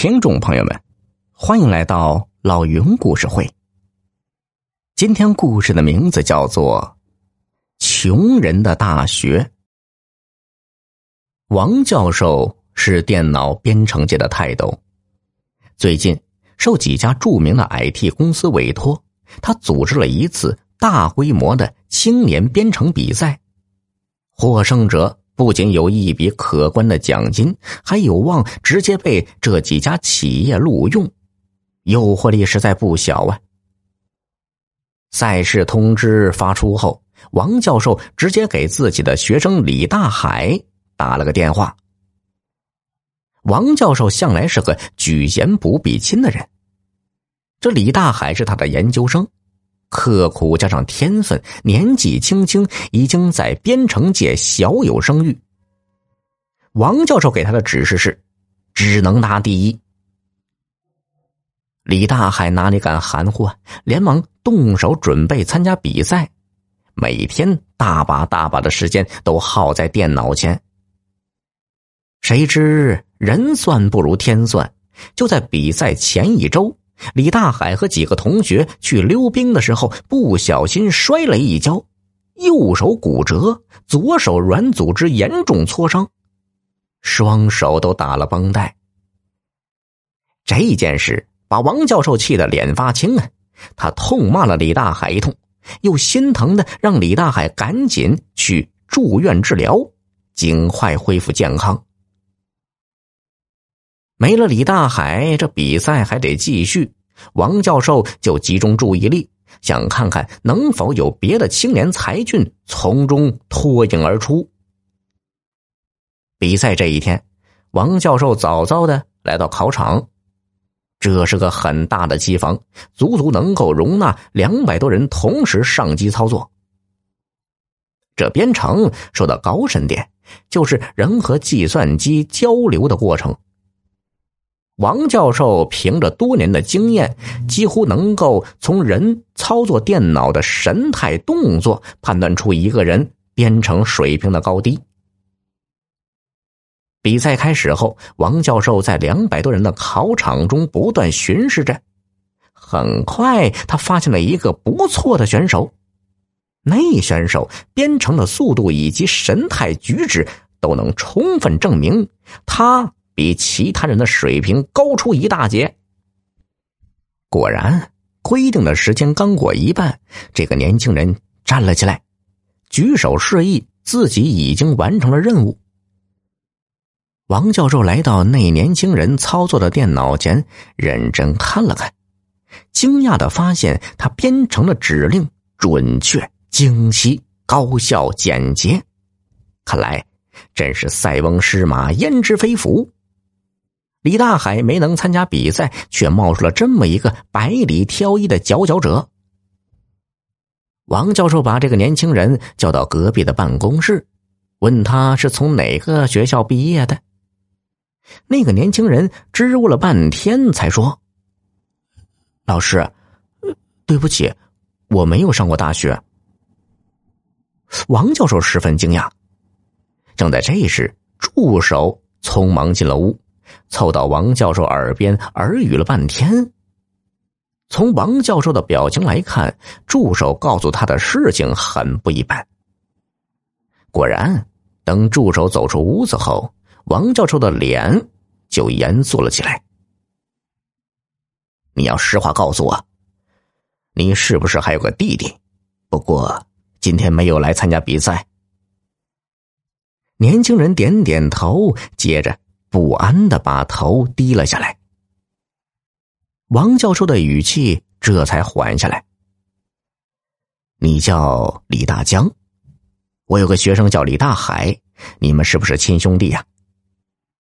听众朋友们，欢迎来到老云故事会。今天故事的名字叫做《穷人的大学》。王教授是电脑编程界的泰斗，最近受几家著名的 IT 公司委托，他组织了一次大规模的青年编程比赛，获胜者。不仅有一笔可观的奖金，还有望直接被这几家企业录用，诱惑力实在不小啊！赛事通知发出后，王教授直接给自己的学生李大海打了个电话。王教授向来是个举贤不避亲的人，这李大海是他的研究生。刻苦加上天分，年纪轻轻已经在编程界小有声誉。王教授给他的指示是，只能拿第一。李大海哪里敢含糊啊？连忙动手准备参加比赛，每天大把大把的时间都耗在电脑前。谁知人算不如天算，就在比赛前一周。李大海和几个同学去溜冰的时候，不小心摔了一跤，右手骨折，左手软组织严重挫伤，双手都打了绷带。这件事把王教授气得脸发青啊！他痛骂了李大海一通，又心疼的让李大海赶紧去住院治疗，尽快恢复健康。没了李大海，这比赛还得继续。王教授就集中注意力，想看看能否有别的青年才俊从中脱颖而出。比赛这一天，王教授早早的来到考场。这是个很大的机房，足足能够容纳两百多人同时上机操作。这编程说的高深点，就是人和计算机交流的过程。王教授凭着多年的经验，几乎能够从人操作电脑的神态动作判断出一个人编程水平的高低。比赛开始后，王教授在两百多人的考场中不断巡视着，很快他发现了一个不错的选手。那选手编程的速度以及神态举止都能充分证明他。比其他人的水平高出一大截。果然，规定的时间刚过一半，这个年轻人站了起来，举手示意自己已经完成了任务。王教授来到那年轻人操作的电脑前，认真看了看，惊讶的发现他编程的指令准确、精细、高效、简洁，看来真是塞翁失马，焉知非福。李大海没能参加比赛，却冒出了这么一个百里挑一的佼佼者。王教授把这个年轻人叫到隔壁的办公室，问他是从哪个学校毕业的。那个年轻人支吾了半天，才说：“老师，对不起，我没有上过大学。”王教授十分惊讶。正在这时，助手匆忙进了屋。凑到王教授耳边耳语了半天。从王教授的表情来看，助手告诉他的事情很不一般。果然，等助手走出屋子后，王教授的脸就严肃了起来。你要实话告诉我，你是不是还有个弟弟？不过今天没有来参加比赛。年轻人点点头，接着。不安的把头低了下来。王教授的语气这才缓下来。你叫李大江，我有个学生叫李大海，你们是不是亲兄弟呀？